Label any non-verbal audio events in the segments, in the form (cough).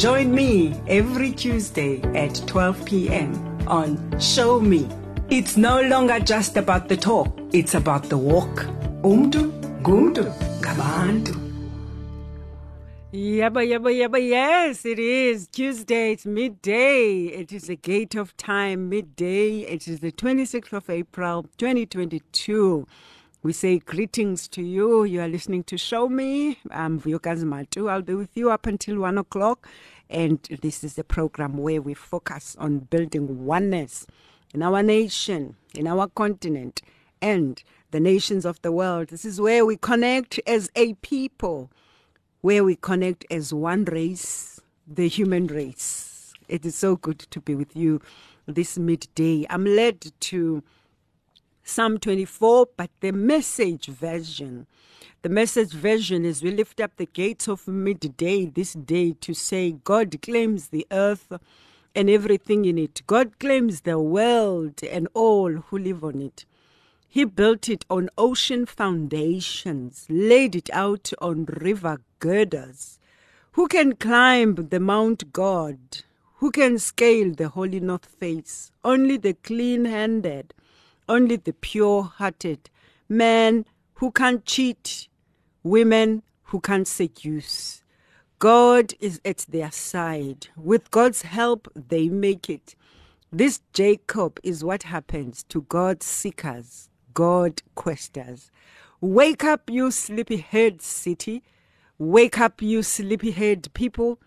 Join me every Tuesday at 12 p.m. on Show Me. It's no longer just about the talk, it's about the walk. Umdu, gumdu, gabantu. Yabba, yabba, yabba, yes, it is Tuesday, it's midday. It is the gate of time, midday. It is the 26th of April, 2022. We say greetings to you. You are listening to Show Me. I'm Vuyokazi Matu. I'll be with you up until one o'clock. And this is a program where we focus on building oneness in our nation, in our continent, and the nations of the world. This is where we connect as a people where we connect as one race, the human race. It is so good to be with you this midday. I'm led to Psalm 24, but the message version. The message version is we lift up the gates of midday this day to say, God claims the earth and everything in it. God claims the world and all who live on it. He built it on ocean foundations, laid it out on river girders. Who can climb the Mount God? Who can scale the holy north face? Only the clean handed, only the pure hearted. Men who can't cheat, women who can't seduce. God is at their side. With God's help, they make it. This Jacob is what happens to God's seekers. God questers. Wake up, you sleepyhead city. Wake up, you sleepyhead people.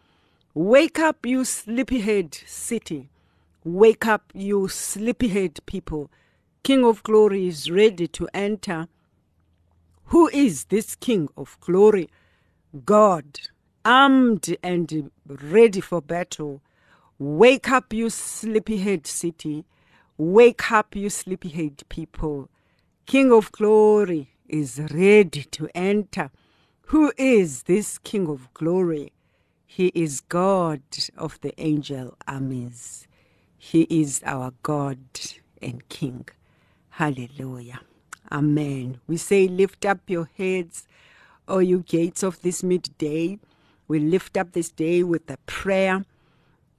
Wake up, you sleepyhead city. Wake up, you sleepyhead people. King of glory is ready to enter. Who is this King of glory? God, armed and ready for battle. Wake up, you sleepyhead city. Wake up, you sleepyhead people. King of glory is ready to enter. Who is this King of glory? He is God of the angel armies. He is our God and King. Hallelujah. Amen. We say, Lift up your heads, O you gates of this midday. We lift up this day with a prayer,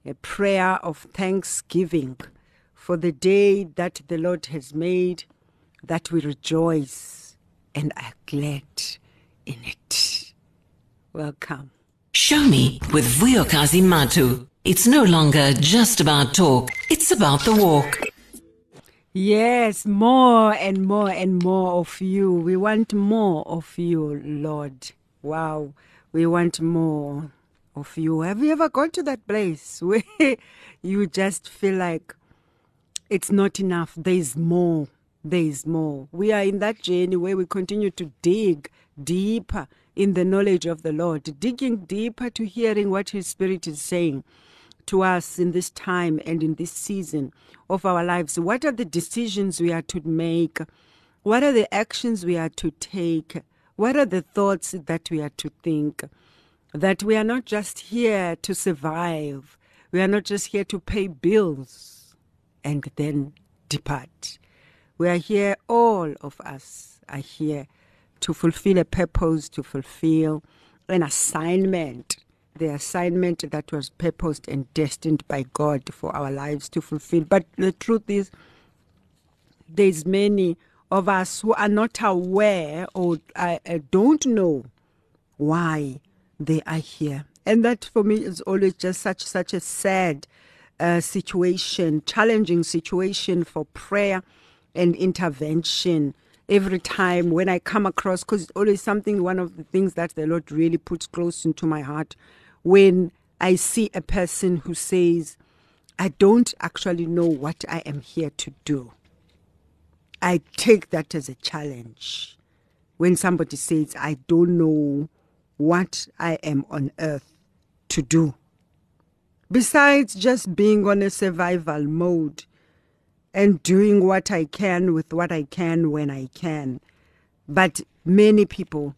a prayer of thanksgiving for the day that the Lord has made that we rejoice and are glad in it. Welcome. Show me with Vuyokazi Matu. It's no longer just about talk, it's about the walk. Yes, more and more and more of you. We want more of you, Lord. Wow. We want more of you. Have you ever gone to that place (laughs) where you just feel like it's not enough? There's more. There's more. We are in that journey where we continue to dig deeper in the knowledge of the Lord, digging deeper to hearing what His Spirit is saying to us in this time and in this season of our lives. What are the decisions we are to make? What are the actions we are to take? What are the thoughts that we are to think? That we are not just here to survive, we are not just here to pay bills and then depart. We are here, all of us are here to fulfill a purpose, to fulfill an assignment the assignment that was purposed and destined by God for our lives to fulfill. But the truth is, there's many of us who are not aware or uh, uh, don't know why they are here, and that for me is always just such such a sad uh, situation, challenging situation for prayer and intervention every time when I come across, because it's always something, one of the things that the Lord really puts close into my heart when I see a person who says, I don't actually know what I am here to do. I take that as a challenge. When somebody says, I don't know what I am on earth to do. besides just being on a survival mode and doing what I can with what I can when I can. But many people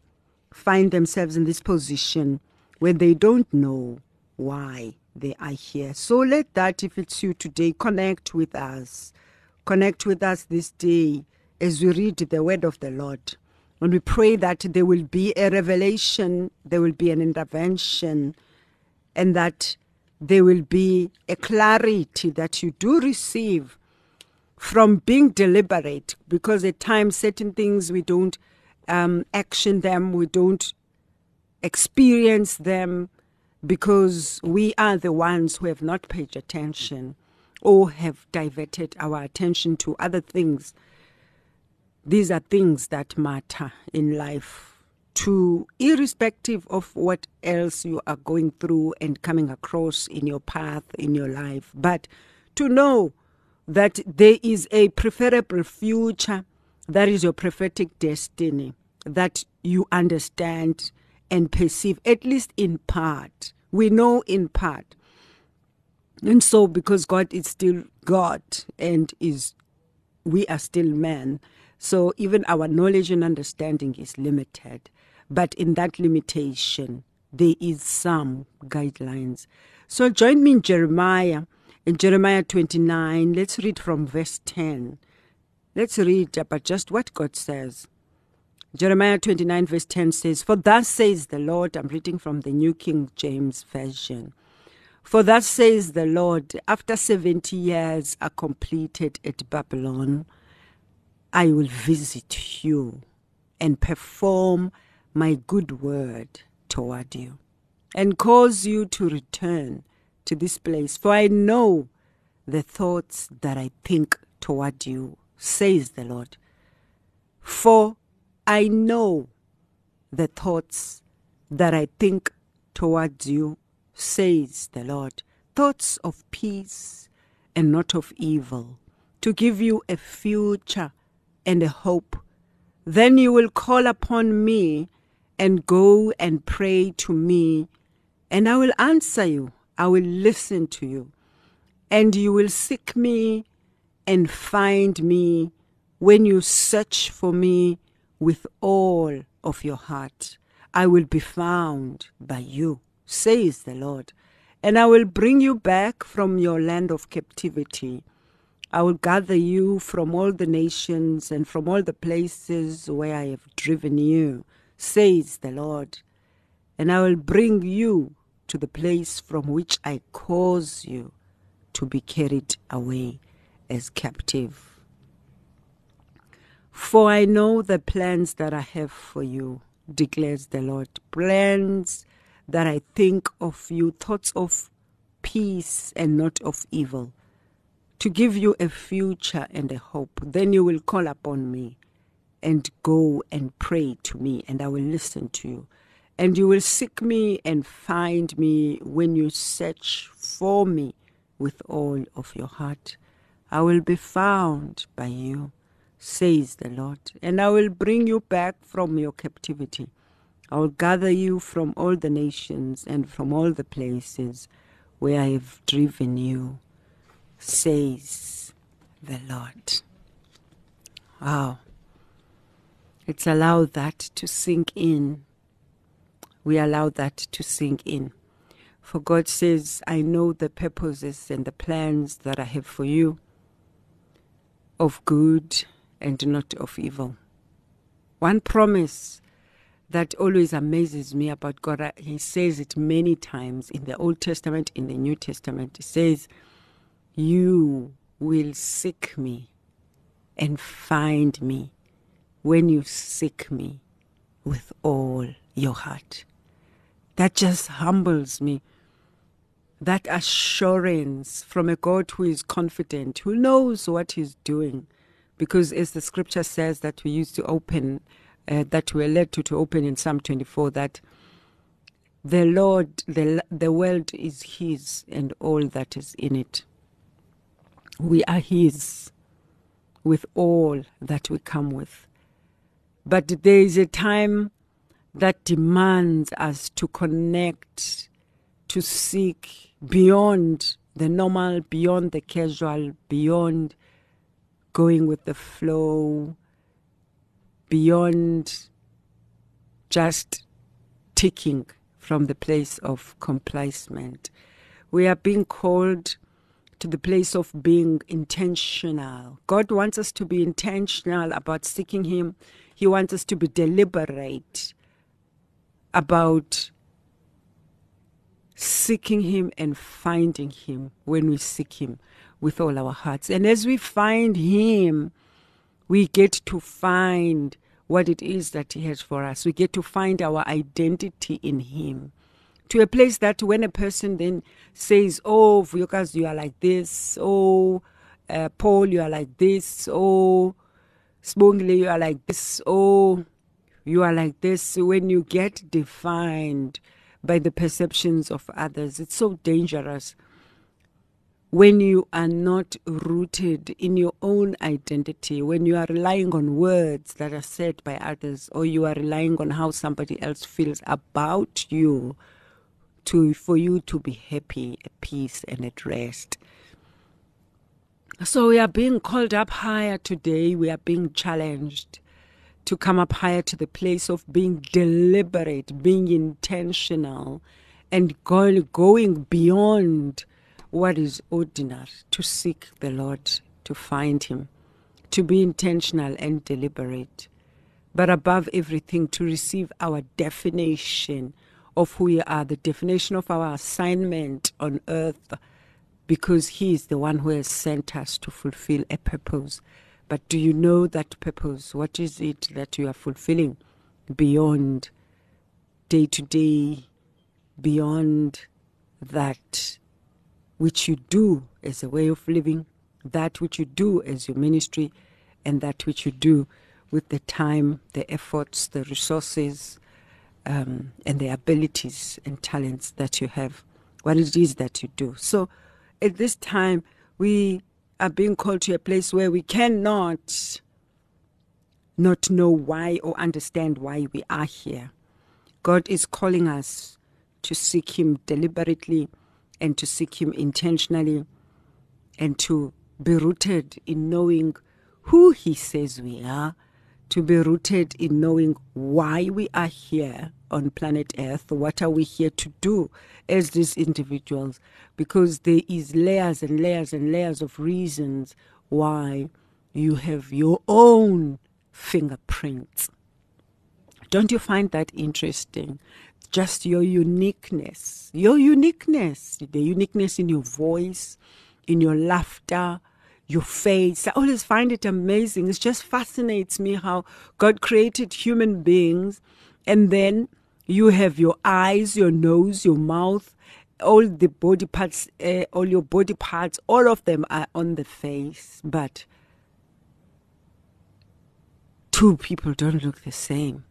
find themselves in this position where they don't know why they are here. So let that, if it's you today, connect with us. Connect with us this day as we read the word of the Lord. And we pray that there will be a revelation, there will be an intervention, and that there will be a clarity that you do receive from being deliberate, because at times certain things we don't um, action them, we don't experience them because we are the ones who have not paid attention or have diverted our attention to other things. These are things that matter in life to irrespective of what else you are going through and coming across in your path in your life but to know that there is a preferable future that is your prophetic destiny that you understand and perceive at least in part we know in part and so because god is still god and is we are still men so even our knowledge and understanding is limited. But in that limitation, there is some guidelines. So join me in Jeremiah, in Jeremiah 29. Let's read from verse 10. Let's read about just what God says. Jeremiah 29, verse 10 says, For thus says the Lord, I'm reading from the New King James Version. For thus says the Lord, after 70 years are completed at Babylon, I will visit you and perform my good word toward you and cause you to return to this place. For I know the thoughts that I think toward you, says the Lord. For I know the thoughts that I think towards you, says the Lord. Thoughts of peace and not of evil, to give you a future and a hope. Then you will call upon me and go and pray to me, and I will answer you. I will listen to you. And you will seek me and find me when you search for me with all of your heart. I will be found by you, says the Lord, and I will bring you back from your land of captivity I will gather you from all the nations and from all the places where I have driven you, says the Lord, and I will bring you to the place from which I cause you to be carried away as captive. For I know the plans that I have for you, declares the Lord. Plans that I think of you, thoughts of peace and not of evil to give you a future and a hope. Then you will call upon me and go and pray to me, and I will listen to you. And you will seek me and find me when you search for me with all of your heart. I will be found by you, says the Lord, and I will bring you back from your captivity. I will gather you from all the nations and from all the places where I have driven you says the Lord. Wow. It's allowed that to sink in. We allow that to sink in. For God says, I know the purposes and the plans that I have for you of good and not of evil. One promise that always amazes me about God, uh, He says it many times in the Old Testament, in the New Testament. He says, you will seek me and find me when you seek me with all your heart. That just humbles me. That assurance from a God who is confident, who knows what he's doing. Because as the scripture says that we used to open, uh, that we're led to, to open in Psalm 24, that the Lord, the, the world is his and all that is in it. We are His with all that we come with. But there is a time that demands us to connect to seek beyond the normal, beyond the casual, beyond going with the flow, beyond just ticking from the place of complacement. We are being called to the place of being intentional. God wants us to be intentional about seeking Him. He wants us to be deliberate about seeking Him and finding Him when we seek Him with all our hearts. And as we find Him, we get to find what it is that He has for us. We get to find our identity in Him. To a place that when a person then says, Oh, Vuyokazi, you are like this. Oh, uh, Paul, you are like this. Oh, Sibongile, you are like this. Oh, you are like this. When you get defined by the perceptions of others, it's so dangerous when you are not rooted in your own identity, when you are relying on words that are said by others, or you are relying on how somebody else feels about you to for you to be happy, at peace, and at rest. So we are being called up higher today. We are being challenged to come up higher to the place of being deliberate, being intentional, and going, going beyond what is ordinary, to seek the Lord, to find Him, to be intentional and deliberate, but above everything, to receive our definition of who we are, the definition of our assignment on earth, because He is the one who has sent us to fulfill a purpose. But do you know that purpose? What is it that you are fulfilling beyond day to day, beyond that which you do as a way of living, that which you do as your ministry, and that which you do with the time, the efforts, the resources, um, and the abilities and talents that you have, what it is that you do. So at this time, we are being called to a place where we cannot not know why or understand why we are here. God is calling us to seek Him deliberately and to seek Him intentionally and to be rooted in knowing who He says we are, to be rooted in knowing why we are here on planet Earth. What are we here to do as these individuals? Because there is layers and layers and layers of reasons why you have your own fingerprints. Don't you find that interesting? Just your uniqueness, your uniqueness, the uniqueness in your voice, in your laughter, your face. I always find it amazing. It just fascinates me how God created human beings and then you have your eyes, your nose, your mouth, all the body parts, uh, all your body parts, all of them are on the face, but two people don't look the same.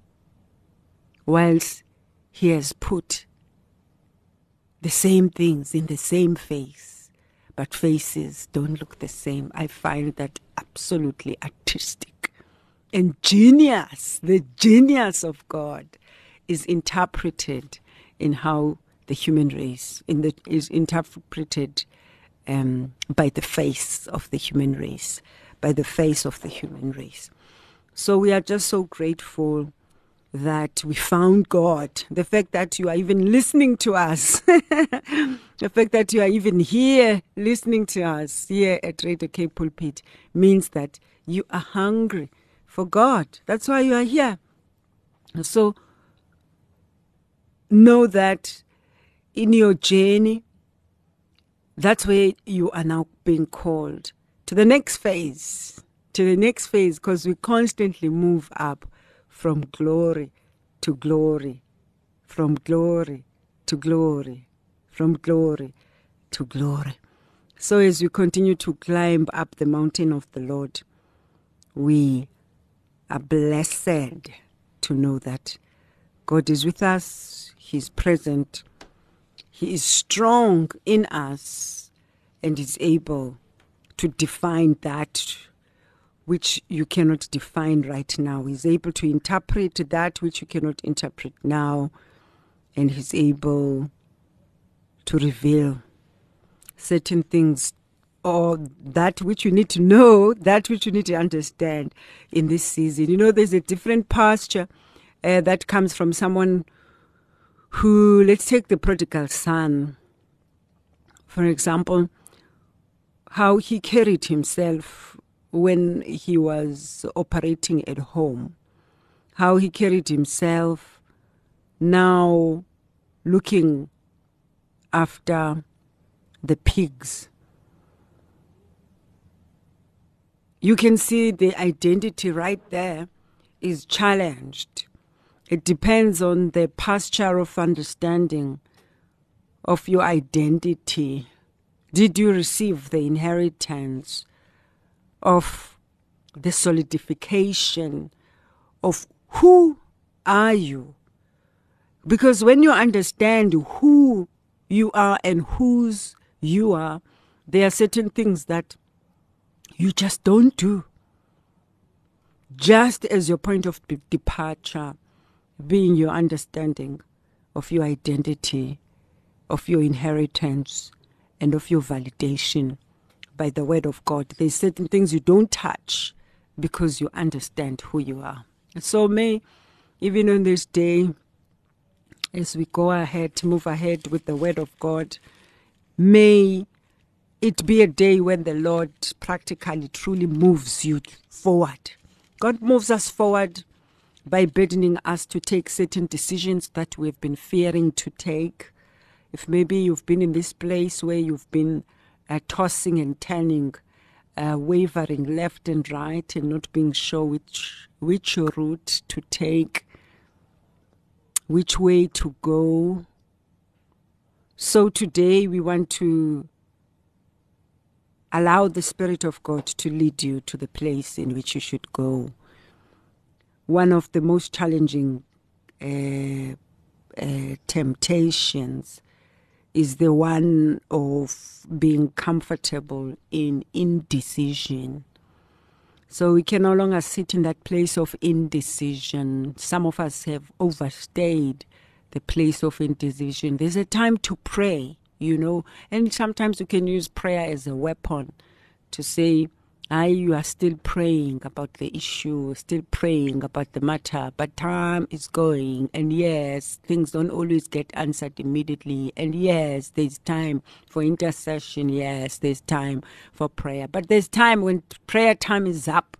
Whilst he has put the same things in the same face, but faces don't look the same. I find that absolutely artistic and genius. The genius of God is interpreted in how the human race in the, is interpreted um, by the face of the human race, by the face of the human race. So we are just so grateful that we found God, the fact that you are even listening to us, (laughs) the fact that you are even here listening to us here at Radio K Pulpit means that you are hungry for God. That's why you are here. So know that in your journey, that's where you are now being called to the next phase, to the next phase, because we constantly move up from glory to glory, from glory to glory, from glory to glory. So, as we continue to climb up the mountain of the Lord, we are blessed to know that God is with us, He's present, He is strong in us, and is able to define that which you cannot define right now. He's able to interpret that which you cannot interpret now, and he's able to reveal certain things or that which you need to know, that which you need to understand in this season. You know, there's a different posture uh, that comes from someone who, let's take the prodigal son, for example, how he carried himself when he was operating at home, how he carried himself now looking after the pigs you can see the identity right there is challenged. It depends on the posture of understanding of your identity. Did you receive the inheritance of the solidification of who are you? Because when you understand who you are and whose you are, there are certain things that you just don't do. Just as your point of departure being your understanding of your identity, of your inheritance, and of your validation by the word of God. There's certain things you don't touch because you understand who you are. So may, even on this day, as we go ahead, move ahead with the word of God, may it be a day when the Lord practically truly moves you forward. God moves us forward by burdening us to take certain decisions that we've been fearing to take. If maybe you've been in this place where you've been tossing and turning, uh, wavering left and right, and not being sure which which route to take, which way to go. So today we want to allow the Spirit of God to lead you to the place in which you should go. One of the most challenging uh, uh, temptations is the one of being comfortable in indecision. So we can no longer sit in that place of indecision. Some of us have overstayed the place of indecision. There's a time to pray you know. And sometimes you can use prayer as a weapon to say, I, you are still praying about the issue, still praying about the matter, but time is going. And yes, things don't always get answered immediately. And yes, there's time for intercession. Yes, there's time for prayer. But there's time when prayer time is up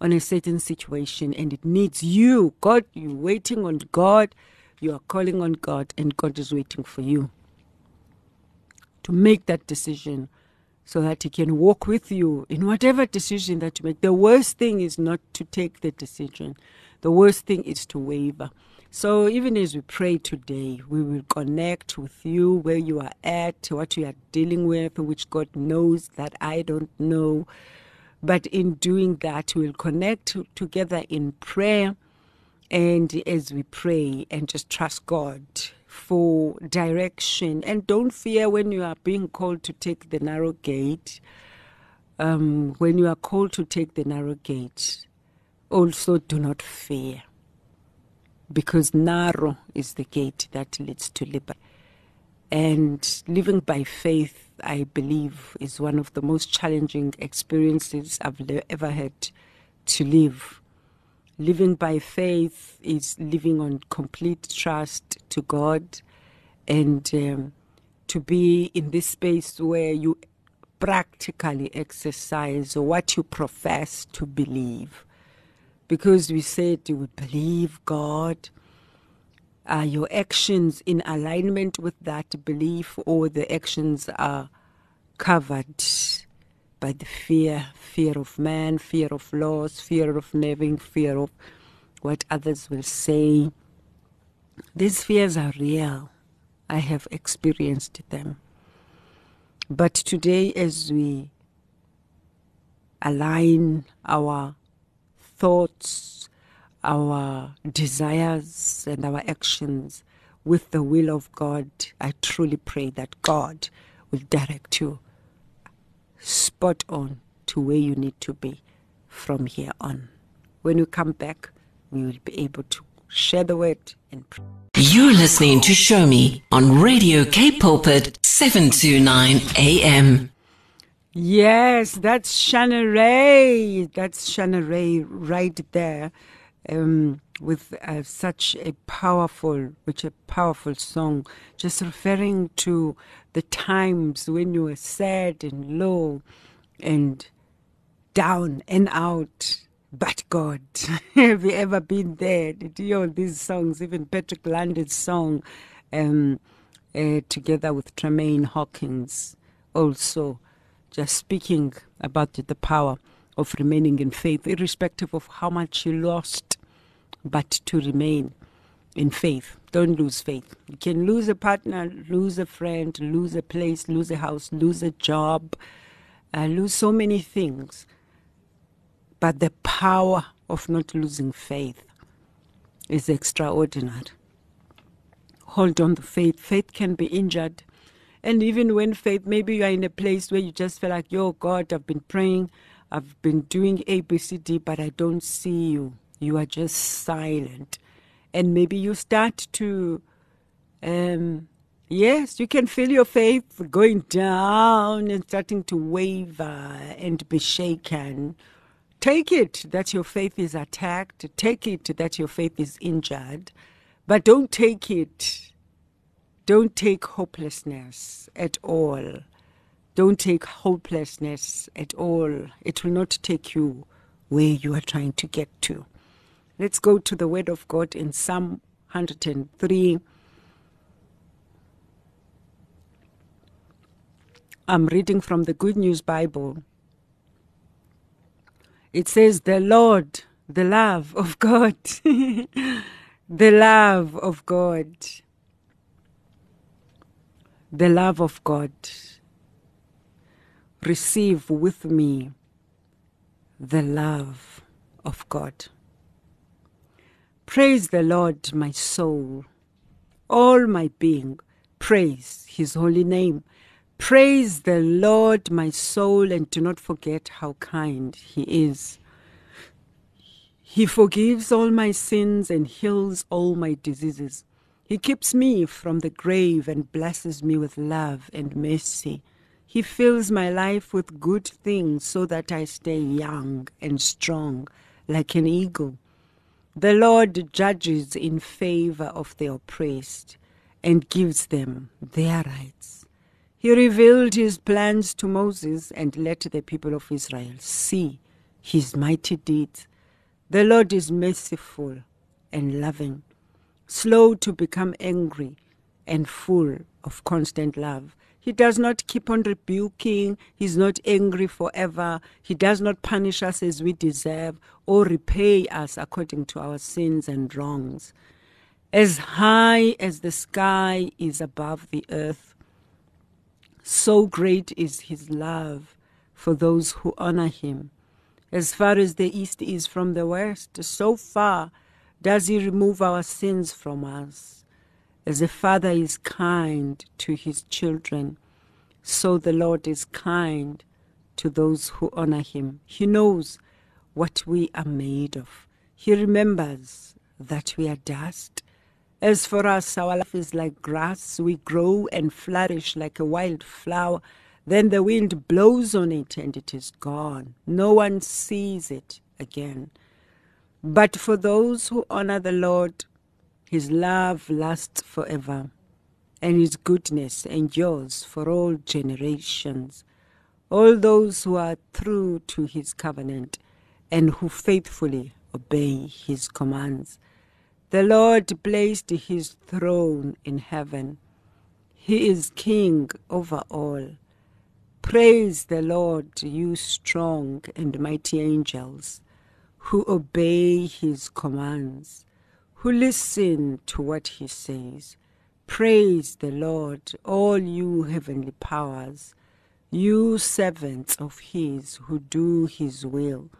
on a certain situation and it needs you. God, you're waiting on God, you are calling on God, and God is waiting for you to make that decision so that he can walk with you in whatever decision that you make. The worst thing is not to take the decision. The worst thing is to waver. So even as we pray today, we will connect with you where you are at, what you are dealing with, which God knows that I don't know. But in doing that, we'll connect together in prayer and as we pray and just trust God for direction. And don't fear when you are being called to take the narrow gate. Um, when you are called to take the narrow gate, also do not fear. Because narrow is the gate that leads to liberty. And living by faith, I believe, is one of the most challenging experiences I've ever had to live living by faith is living on complete trust to God and um, to be in this space where you practically exercise what you profess to believe. Because we said you would believe God. Are your actions in alignment with that belief, or the actions are covered by the fear fear of man, fear of loss, fear of living, fear of what others will say. These fears are real. I have experienced them. But today, as we align our thoughts, our desires, and our actions with the will of God, I truly pray that God will direct you spot on to where you need to be from here on. When you come back, we will be able to share the word, and pray. You're listening to Show Me on Radio K Pulpit 729 AM. Yes, that's Shanna Ray. That's Shanna Ray right there. Um, with uh, such a powerful, which a powerful song, just referring to the times when you were sad and low and down and out. But God, (laughs) have you ever been there? Did you hear these songs? Even Patrick London's song, um, uh, together with Tramaine Hawkins, also just speaking about the power of remaining in faith, irrespective of how much you lost, but to remain in faith. Don't lose faith. You can lose a partner, lose a friend, lose a place, lose a house, lose a job, uh, lose so many things. But the power of not losing faith is extraordinary. Hold on to faith. Faith can be injured. And even when faith, maybe you are in a place where you just feel like, yo, God, I've been praying, I've been doing A, B, C, D, but I don't see you. You are just silent. And maybe you start to, um, yes, you can feel your faith going down and starting to waver and be shaken. Take it that your faith is attacked. Take it that your faith is injured. But don't take it. Don't take hopelessness at all. Don't take hopelessness at all. It will not take you where you are trying to get to. Let's go to the Word of God in Psalm 103. I'm reading from the Good News Bible. It says, The Lord, the love of God, (laughs) the love of God, the love of God. Receive with me the love of God. Praise the Lord, my soul. All my being, praise his holy name. Praise the Lord, my soul, and do not forget how kind he is. He forgives all my sins and heals all my diseases. He keeps me from the grave and blesses me with love and mercy. He fills my life with good things so that I stay young and strong like an eagle. The Lord judges in favor of the oppressed and gives them their rights. He revealed his plans to Moses and let the people of Israel see his mighty deeds. The Lord is merciful and loving, slow to become angry, and full of constant love. He does not keep on rebuking. He's not angry forever. He does not punish us as we deserve or repay us according to our sins and wrongs. As high as the sky is above the earth, so great is his love for those who honor him. As far as the east is from the west, so far does he remove our sins from us. As a father is kind to his children, so the Lord is kind to those who honor him. He knows what we are made of. He remembers that we are dust. As for us, our life is like grass. We grow and flourish like a wild flower. Then the wind blows on it and it is gone. No one sees it again. But for those who honor the Lord, his love lasts forever, and his goodness endures for all generations. All those who are true to his covenant and who faithfully obey his commands. The Lord placed his throne in heaven. He is king over all. Praise the Lord, you strong and mighty angels who obey his commands, who listen to what he says. Praise the Lord, all you heavenly powers, you servants of his who do his will.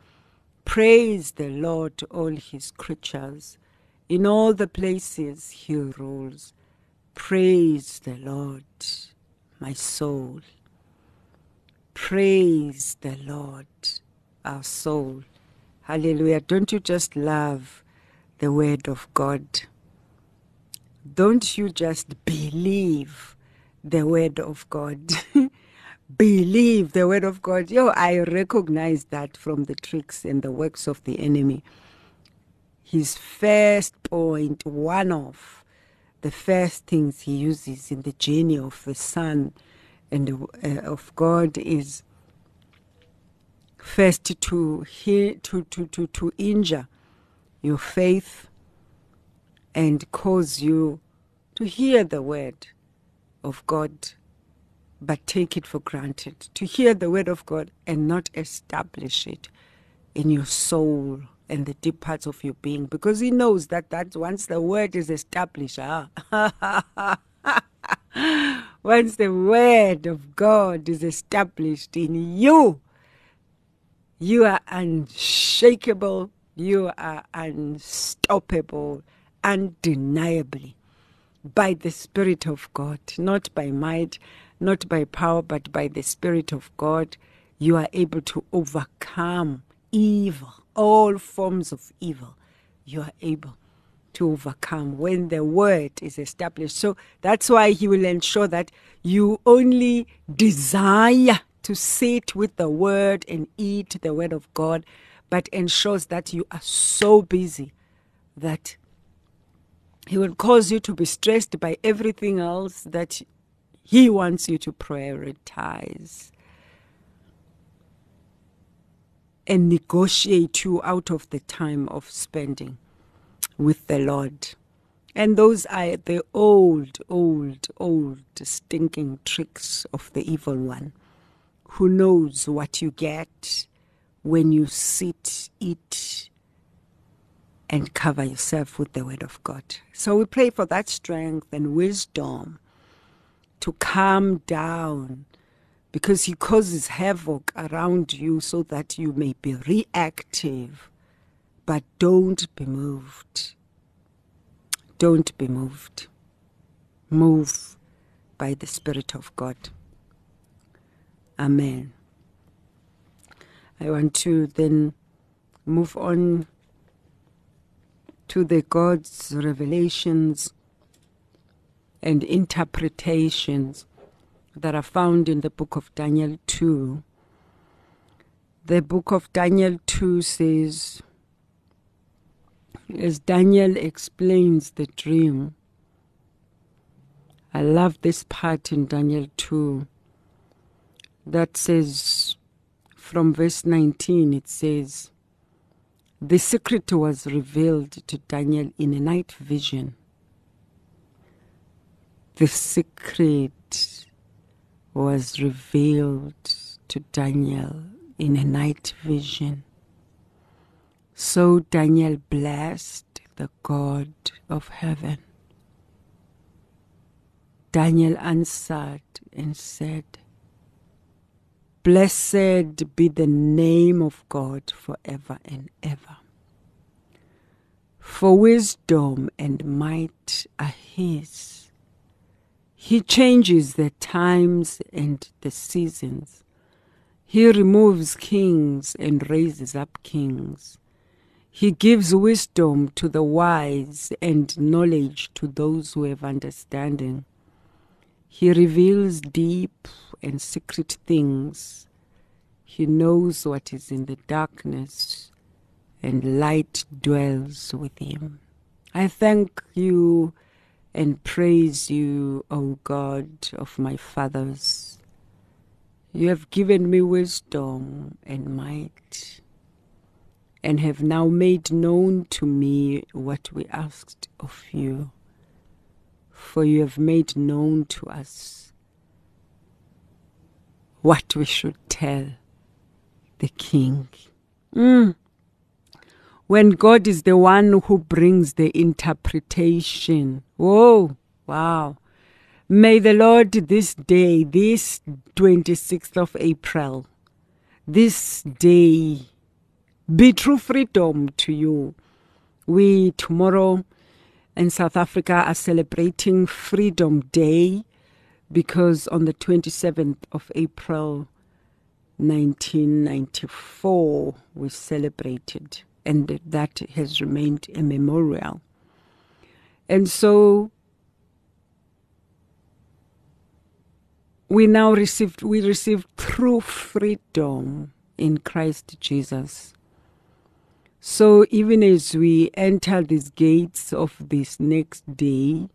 Praise the Lord, all his creatures. In all the places he rules. Praise the Lord, my soul. Praise the Lord, our soul. Hallelujah. Don't you just love the word of God. Don't you just believe the word of God. (laughs) believe the word of God. Yo, I recognize that from the tricks and the works of the enemy. His first point, one of the first things he uses in the journey of the Son and uh, of God is first to, hear, to, to, to, to injure your faith and cause you to hear the word of God, but take it for granted. To hear the word of God and not establish it in your soul and the deep parts of your being, because He knows that that once the word is established, ah, (laughs) once the word of God is established in you, you are unshakable, you are unstoppable, undeniably by the Spirit of God, not by might, not by power, but by the Spirit of God. You are able to overcome evil, all forms of evil. You are able to overcome when the word is established. So that's why he will ensure that you only desire to sit with the word and eat the word of God, but ensures that you are so busy that he will cause you to be stressed by everything else that he wants you to prioritize and negotiate you out of the time of spending with the Lord. And those are the old, old, old stinking tricks of the evil one who knows what you get when you sit, eat, and cover yourself with the Word of God. So we pray for that strength and wisdom to calm down because He causes havoc around you so that you may be reactive but don't be moved. Don't be moved. Move by the Spirit of God. Amen. I want to then move on to the God's revelations and interpretations that are found in the book of Daniel 2. The book of Daniel 2 says, as Daniel explains the dream. I love this part in Daniel 2 that says, from verse 19, it says, The secret was revealed to Daniel in a night vision. The secret was revealed to Daniel in a night vision. So Daniel blessed the God of heaven. Daniel answered and said, Blessed be the name of God forever and ever. For wisdom and might are His. He changes the times and the seasons. He removes kings and raises up kings. He gives wisdom to the wise and knowledge to those who have understanding. He reveals deep and secret things. He knows what is in the darkness, and light dwells with him. I thank you and praise you, O God of my fathers. You have given me wisdom and might and have now made known to me what we asked of you. For you have made known to us what we should tell the king. Mm. When God is the one who brings the interpretation. Whoa, wow. May the Lord this day, this 26th of April, this day be true freedom to you. We tomorrow in South Africa are celebrating Freedom Day because on the 27th of April 1994 we celebrated and that has remained a memorial. And so we now received we received true freedom in Christ Jesus. So even as we enter these gates of this next day,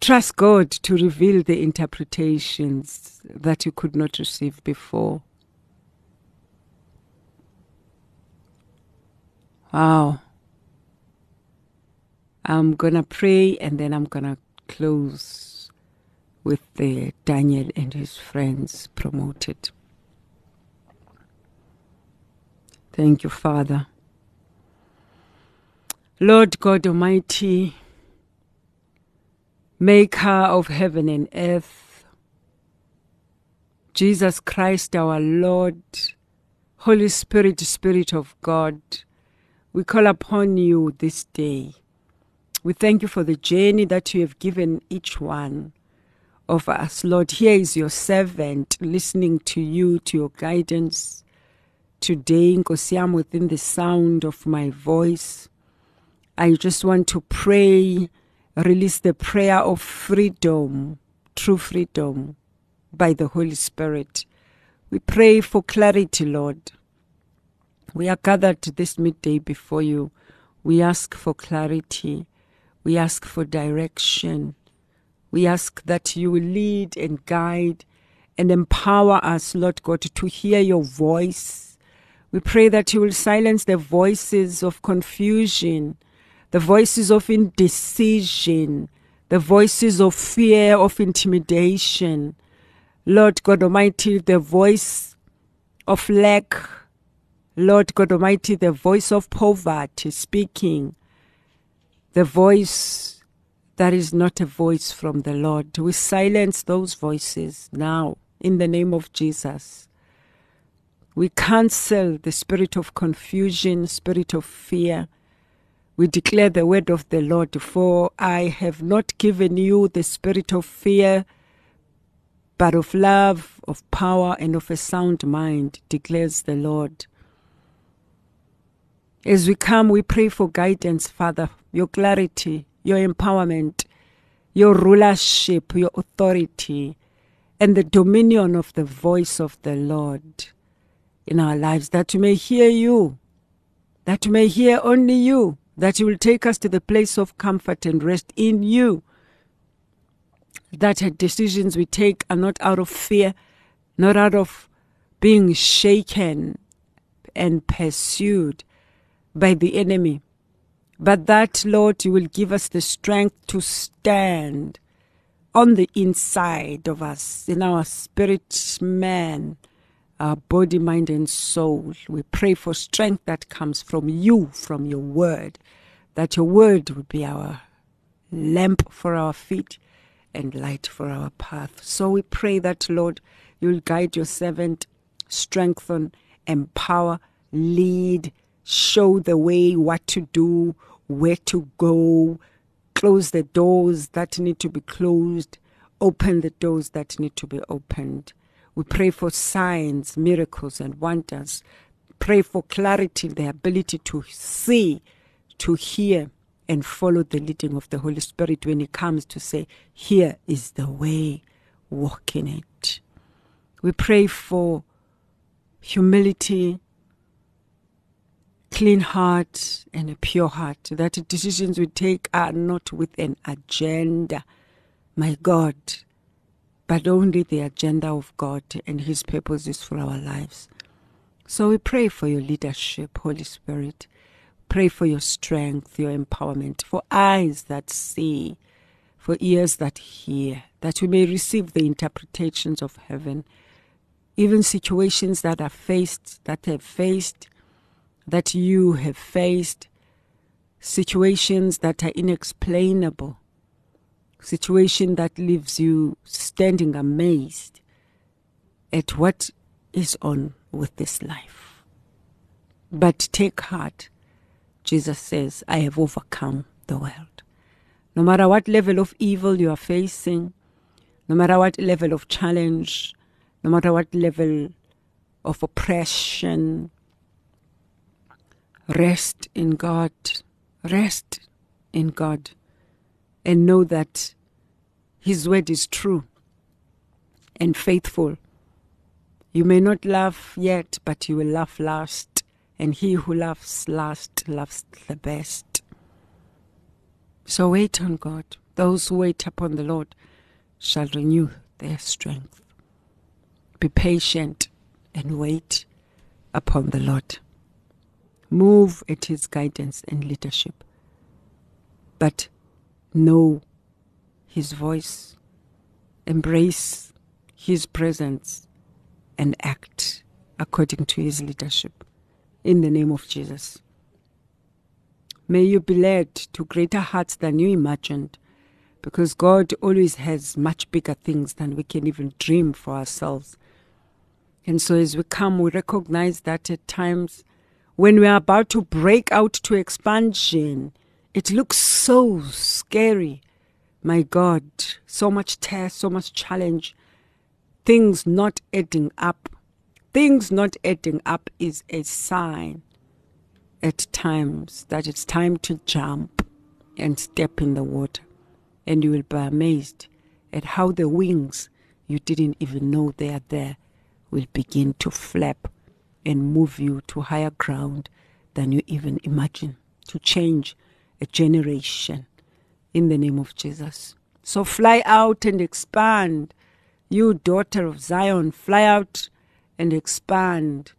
trust God to reveal the interpretations that you could not receive before. Wow. I'm going to pray and then I'm going to close with the Daniel and his friends promoted. Thank you, Father. Lord God Almighty, Maker of heaven and earth, Jesus Christ our Lord, Holy Spirit, Spirit of God, we call upon you this day. We thank you for the journey that you have given each one of us. Lord, here is your servant listening to you, to your guidance today, Nkosiam, within the sound of my voice. I just want to pray, release the prayer of freedom, true freedom by the Holy Spirit. We pray for clarity, Lord. We are gathered this midday before you. We ask for clarity. We ask for direction. We ask that you will lead and guide and empower us, Lord God, to hear your voice. We pray that you will silence the voices of confusion, the voices of indecision, the voices of fear, of intimidation. Lord God Almighty, the voice of lack, Lord God Almighty, the voice of poverty speaking, the voice that is not a voice from the Lord. We silence those voices now in the name of Jesus. We cancel the spirit of confusion, spirit of fear. We declare the word of the Lord, for I have not given you the spirit of fear, but of love, of power, and of a sound mind, declares the Lord. As we come, we pray for guidance, Father, your clarity, your empowerment, your rulership, your authority, and the dominion of the voice of the Lord in our lives, that we may hear you, that we may hear only you, that you will take us to the place of comfort and rest in you, that decisions we take are not out of fear, not out of being shaken and pursued by the enemy. But that, Lord, you will give us the strength to stand on the inside of us, in our spirit man, our body, mind, and soul. We pray for strength that comes from you, from your word, that your word would be our lamp for our feet and light for our path. So we pray that, Lord, you'll guide your servant, strengthen, empower, lead, show the way, what to do, where to go, close the doors that need to be closed, open the doors that need to be opened. We pray for signs, miracles, and wonders. Pray for clarity, the ability to see, to hear, and follow the leading of the Holy Spirit when He comes to say, Here is the way, walk in it. We pray for humility, clean heart and a pure heart, that the decisions we take are not with an agenda, my God, but only the agenda of God and His purposes for our lives. So we pray for your leadership, Holy Spirit. Pray for your strength, your empowerment, for eyes that see, for ears that hear, that we may receive the interpretations of heaven, even situations that are faced, that have faced that you have faced, situations that are inexplainable, situation that leaves you standing amazed at what is on with this life. But take heart, Jesus says, I have overcome the world. No matter what level of evil you are facing, no matter what level of challenge, no matter what level of oppression, Rest in God. Rest in God. And know that His word is true and faithful. You may not laugh yet, but you will laugh last. And he who laughs last loves the best. So wait on God. Those who wait upon the Lord shall renew their strength. Be patient and wait upon the Lord. Move at His guidance and leadership. But know His voice, embrace His presence, and act according to His leadership. In the name of Jesus. May you be led to greater heights than you imagined because God always has much bigger things than we can even dream for ourselves. And so as we come, we recognize that at times when we are about to break out to expansion, it looks so scary. My God, so much test, so much challenge, things not adding up. Things not adding up is a sign at times that it's time to jump and step in the water. And you will be amazed at how the wings you didn't even know they are there will begin to flap and move you to higher ground than you even imagine, to change a generation in the name of Jesus. So fly out and expand. You daughter of Zion, fly out and expand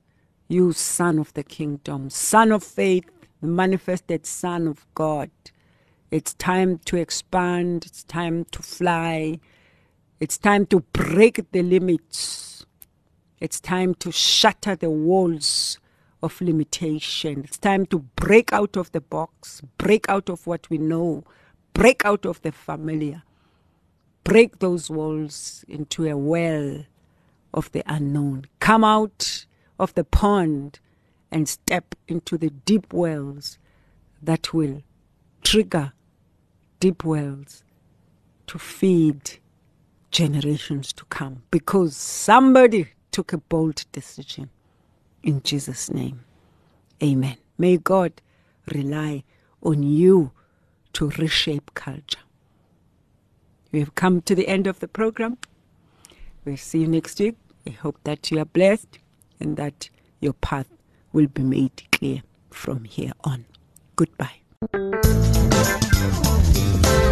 you son of the kingdom, son of faith, the manifested son of God. It's time to expand, it's time to fly, it's time to break the limits, it's time to shatter the walls of limitation, it's time to break out of the box, break out of what we know, break out of the familiar, break those walls into a well of the unknown. Come out of the pond and step into the deep wells that will trigger deep wells to feed generations to come because somebody took a bold decision. In Jesus' name, amen. May God rely on you to reshape culture. We have come to the end of the program. We'll see you next week. I hope that you are blessed and that your path will be made clear from here on. Goodbye.